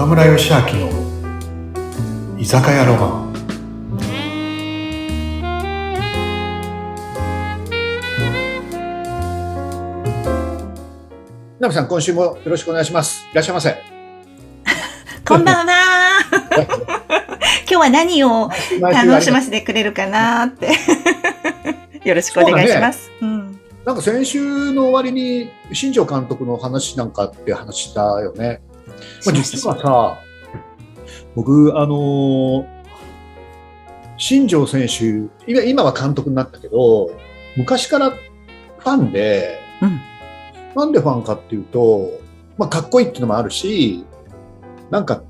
岡村義明の居酒屋ロマンナムさん今週もよろしくお願いしますいらっしゃいませ こんばんは。今日は何を楽しませてくれるかなって。よろしくお願いします。うん。なんか先週の終わりに新庄監督の話なんかって話したよね。まあ、実はさ、僕、あのー新庄選手今、今は監督になったけど、昔からファンで、うん。なんでファンかっていうと、まあ、かっこいいっていうのもあるし、なんか、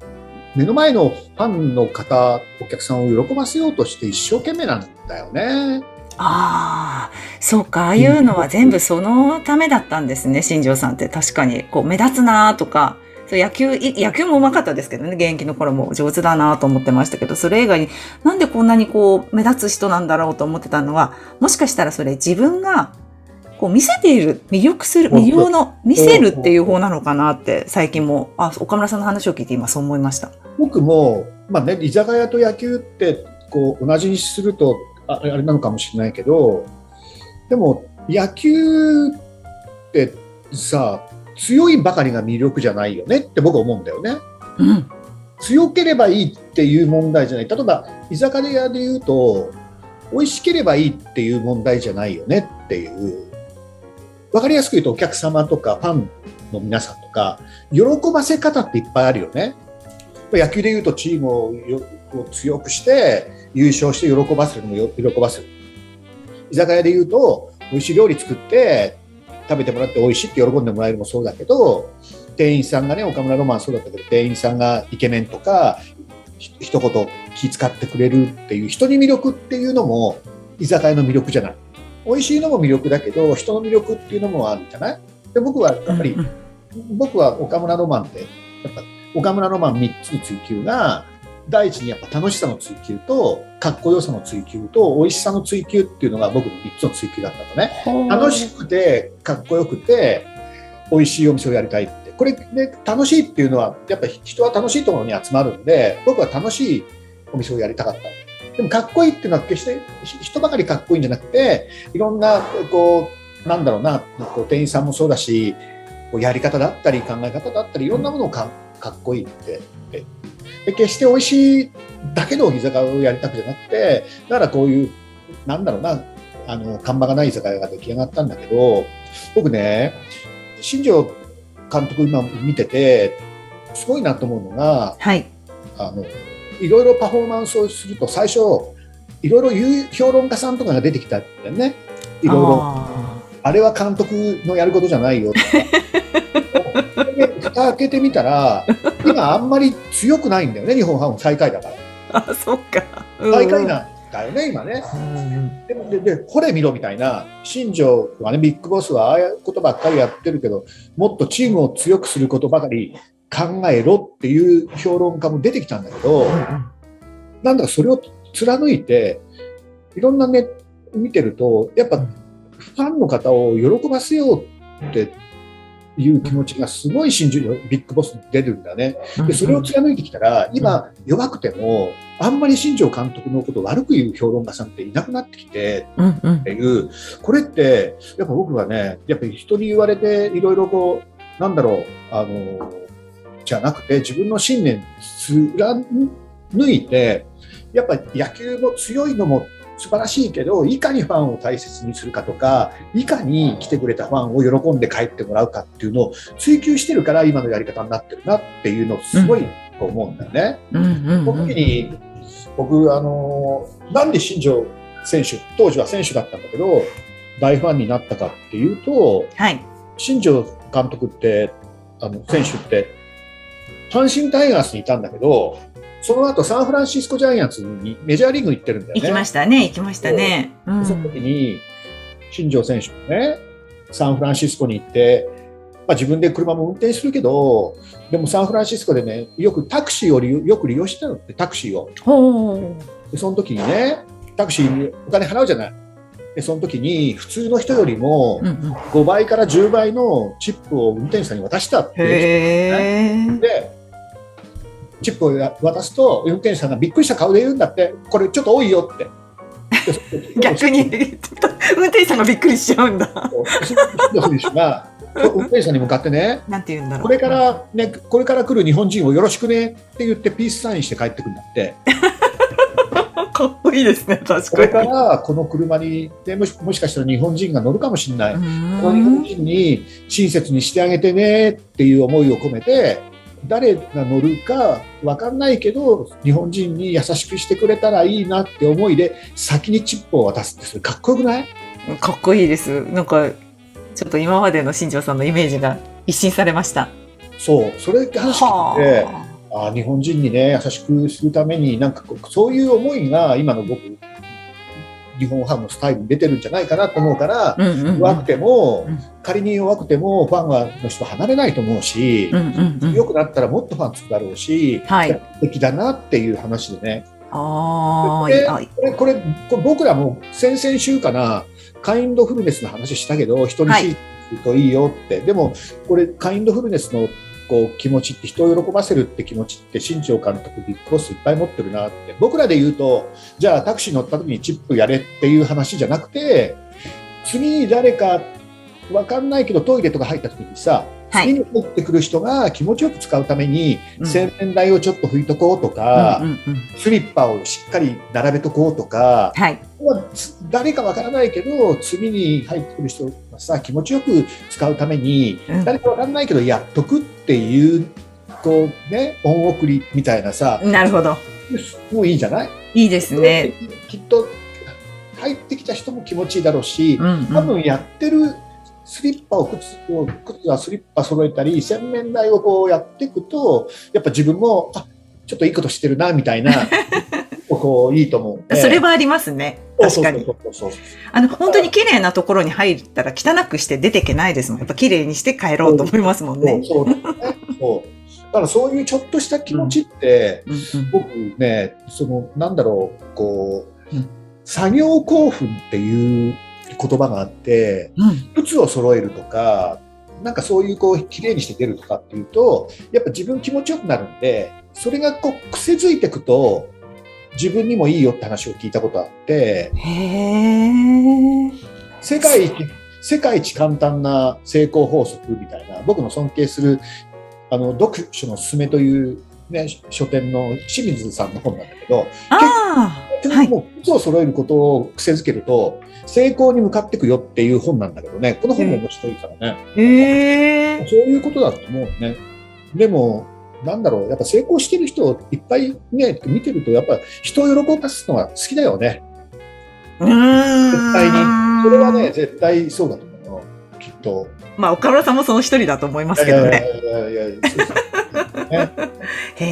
目の前のファンの方、お客さんを喜ばせようとして一生懸命なんだよね。ああ、そうか。ああいうのは全部そのためだったんですね、新庄さんって。確かに、こう、目立つなとか。そう野球、い野球もうまかったですけどね、現役の頃も上手だなと思ってましたけど、それ以外になんでこんなにこう、目立つ人なんだろうと思ってたのは、もしかしたらそれ自分が、こう見せている、魅力する、魅了の、見せるっていう方なのかなって、最近も、あ、岡村さんの話を聞いて今そう思いました。僕も、まあね、居酒屋と野球ってこう同じにするとああれなのかもしれないけどでも野球ってさ強いばかりが魅力じゃないよねって僕は思うんだよね。うん。強ければいいっていう問題じゃない例えば居酒屋で言うと美味しければいいっていう問題じゃないよねっていう分かりやすく言うとお客様とかファンの皆さんとか喜ばせ方っていっぱいあるよね野球で言うとチームを強くして優勝して喜ばせるのも喜ばせる居酒屋で言うと美味しい料理作って食べてもらって美味しいって喜んでもらえるもそうだけど店員さんがね岡村ロマンそうだったけど店員さんがイケメンとかひ一言気遣ってくれるっていう人に魅力っていうのも居酒屋の魅力じゃない。美味しいのも魅力だけど人の魅力っていうのもあるんじゃない？で僕はやっぱり、うん僕は岡村ロマンってやっぱ岡村ロマン3つの追求が第一にやっぱ楽しさの追求とかっこよさの追求と美味しさの追求っていうのが僕の3つの追求だったのね。楽しくてかっこよくて美味しいお店をやりたいって。これで楽しいっていうのはやっぱ人は楽しいところに集まるんで僕は楽しいお店をやりたかった。でもかっこいいっていうのは決してひ人ばかりかっこいいんじゃなくていろんなこうなんだろうなこう店員さんもそうだしやり方だったり考え方だったりいろんなものをかかっこいいってでで決して美味しいだけの居酒屋をやりたくじゃなくてだからこういうなんだろうなあの看板がない居酒屋が出来上がったんだけど僕ね新庄監督今見ててすごいなと思うのがはい。あのいろいろパフォーマンスをすると最初いろいろ評論家さんとかが出てきたんだよね。いろいろ。ああれは監督のやることじゃないよとかで蓋開けてみたら今あんまり強くないんだよね日本ハム最下位だから。ーあ、そっか。最下位なんだよね今ね。うんでもででこれ見ろみたいな。新庄はねビッグボスはああいうことばっかりやってるけどもっとチームを強くすることばかり考えろっていう評論家も出てきたんだけど、なんだかそれを貫いていろんなネット見てるとやっぱファンの方を喜ばせようっていう気持ちがすごい新庄ビッグボスに出るんだね。でそれを貫いてきたら今弱くてもあんまり新庄監督のことを悪く言う評論家さんっていなくなってきてっていう。これってやっぱ僕はねやっぱり人に言われていろいろこうなんだろうあのじゃなくて自分の信念貫いてやっぱ野球も強いのも素晴らしいけどいかにファンを大切にするかとかいかに来てくれたファンを喜んで帰ってもらうかっていうのを追求してるから今のやり方になってるなっていうのをすごいと思うんだよね。うんうんその時に僕あのなんで新庄選手当時は選手だったんだけど大ファンになったかっていうとはい。新庄監督ってあの選手って阪神タイガースにいたんだけどその後サンフランシスコジャイアンツにメジャーリーグ行ってるんだよね。行きましたね、行きましたね。うんその時に新庄選手もねサンフランシスコに行って、まあ、自分で車も運転するけどでもサンフランシスコでねよくタクシーをよく利用してたのってタクシーを。でその時にねタクシーにお金払うじゃない。でその時に普通の人よりもうんうん5倍から10倍のチップを運転手さんに渡したっていうへえ。でチップを渡すと運転手さんがびっくりした顔で言うんだってこれちょっと多いよって。逆に、運転手さんがびっくりしちゃうんだ。運転手さんに向かってねなんて言うんだろう。これからねこれから来る日本人をよろしくねって言ってピースサインして帰ってくるんだって。かっこいいですね、確これかかに。らこの車にでもしもしかしたら日本人が乗るかもしれない。うこの日本ん人に親切にしてあげてねっていう思いを込めて誰が乗るか分かんないけど日本人に優しくしてくれたらいいなって思いで先にチップを渡すってそれかっこよくない？かっこいいです。なんか、ちょっと今までの新庄さんのイメージが一新されました。そうそれ話聞いてあー日本人にね優しくするためになんかそういう思いが今の僕日本ハムのスタイルに出てるんじゃないかなと思うから、うんうんうん。弱くても、うん仮に弱くてもファンはの人離れないと思うし、うんうんうん。良くなったらもっとファンつくだろうし、はい素敵だなっていう話でね。あこれ、これ、これ僕らも先々週かな、カインドフルネスの話したけど、人にはいるといいよって。でも、これ、カインドフルネスのこう気持ちって、人を喜ばせるって気持ちって、新庄監督、ビッグボスいっぱい持ってるなって。僕らで言うと、じゃあタクシー乗った時にチップやれっていう話じゃなくて、次誰か、分かんないけどトイレとか入った時にさ、はい次に入ってくる人が気持ちよく使うために、うん洗面台をちょっと拭いとこうとか、うんうんうんスリッパをしっかり並べとこうとか、はい。誰かわからないけど、次に入ってくる人がさ、気持ちよく使うために、うん誰かわからないけど、やっとくっていう、こうね、恩送りみたいなさ、なるほど。もういいじゃない？いいですね。きっと、入ってきた人も気持ちいいだろうしう、んうん多分やってるスリッパを靴を靴はスリッパ揃えたり洗面台をこうやっていくとやっぱ自分もあちょっといいことしてるなみたいな こういいと思うそれはありますね。確かに。そうそうそうそうあの、本当に綺麗なところに入ったら汚くして出てけないですもん。やっぱ綺麗にして帰ろうと思いますもんね。そうそうだねそうだからそういうちょっとした気持ちって、うんうん僕ねそのなんだろうこう、うん作業興奮っていう言葉があってうん靴を揃えるとか、なんかそういうこう綺麗にして出るとかっていうと、やっぱ自分気持ちよくなるんで、それがこう癖づいていくと、自分にもいいよって話を聞いたことあって。世界一、世界一簡単な成功法則みたいな、僕の尊敬する、あの、読書のすすめという、ね、書店の清水さんの本なんだけど、ああ。はい。もう靴を揃えることを癖づけると、成功に向かっていくよっていう本なんだけどね、この本も面白いからね。へえ。そういうことだと思うね。でも、なんだろう、やっぱ成功してる人をいっぱいね、見てると、やっぱ人を喜ばすのが好きだよね。絶対にそれはね、絶対そうだと思うよ。きっと。まあ、岡村さんもその一人だと思いますけどね。いやいやいやそうそうねへ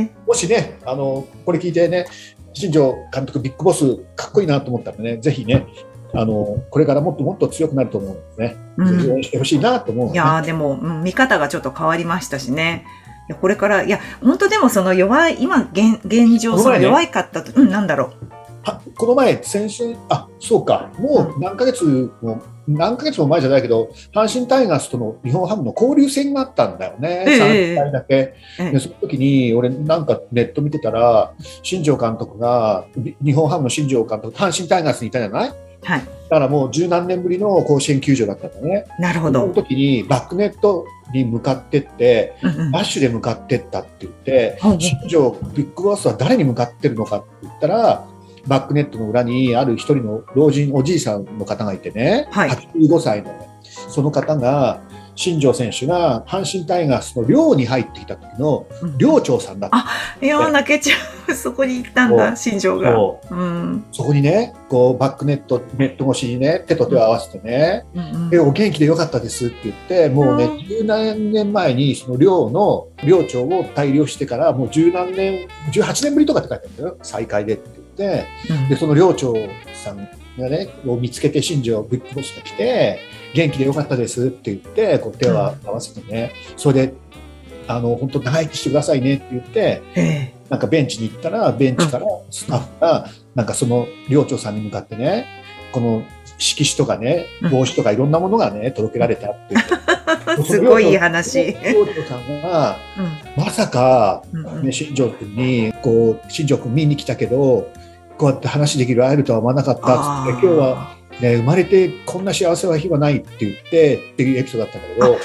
え。もしね、あの、これ聞いてね、新庄監督ビッグボスかっこいいなと思ったらね、ぜひね、あの、これからもっともっと強くなると思うのでね、うん。ぜひ応援してほしいなと思うのね、いやーでも、うん見方がちょっと変わりましたしね。いやこれから、いや、本当でもその弱い、今、現現状、その弱いかったと、うん、なんだろう。はこの前、先週、あそうか、もう何ヶ月も、何ヶ月も前じゃないけど、阪神タイガースとの日本ハムの交流戦があったんだよね、ええ3回だけ。ええでその時に、俺、なんかネット見てたら、新庄監督が、び日本ハムの新庄監督、阪神タイガースにいたじゃない？はい。だからもう十何年ぶりの甲子園球場だったんだね。なるほそのど。時にバックネットに向かってって、うんうんダッシュで向かってったって言って、ほうほう新庄ビッグボスは誰に向かってるのかって言ったら、バックネットの裏にある一人の老人おじいさんの方がいてね、はい85歳のね、その方が、新庄選手が阪神タイガースの寮に入ってきた時のうん寮長さんだった。いやー、泣けちゃう。そこに行ったんだ、新庄が。そううん。そこにね、こうバックネット、ネット越しにね、手と手を合わせてね、うんえお元気でよかったですって言って、もうね、うん十何年前にその寮の寮長を退寮してから、もう十何年、18年ぶりとかって書いてあるんだよ、再会でってで、その寮長さんがね、を見つけて新庄ビッグボスが来て、元気でよかったですって言って、こう手を合わせてね、それで、あの、本当長生きしてくださいねって言って、えなんかベンチに行ったら、ベンチからスタッフが、なんかその寮長さんに向かってね、この色紙とかねうん、帽子とかいろんなものがね、届けられたって言って、すごい話。陽子さんがうん。まさか、ね、新庄君にこう新庄君見に来たけどこうやって話できる会えるとは思わなかったっつっ今日は、ね、生まれてこんな幸せな日はないって言ってっていうエピソードだったんだけど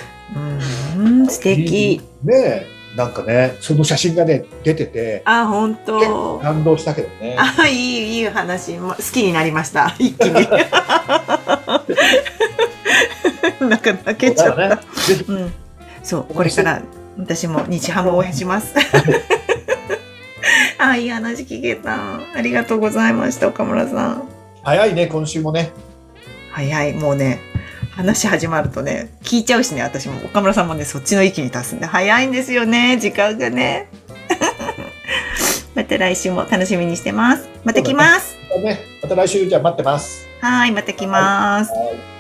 うん、素敵。ねなんかねその写真がね出ててあ、本当。感動したけどね。あ、いい、いい話。ま好きになりました。一気に。なんか泣けちゃった。ねうん。そう、これから私も日ハムを応援します。あ、いい話聞けた。ありがとうございました、岡村さん。早いね今週もね早い、もうね、話始まるとね、聞いちゃうしね、私も。岡村さんもね、そっちの域に達すんで、早いんですよね、時間がね。また来週も楽しみにしてます。また来ます。ねまた来週じゃあ待ってます。はい、また来ます。はい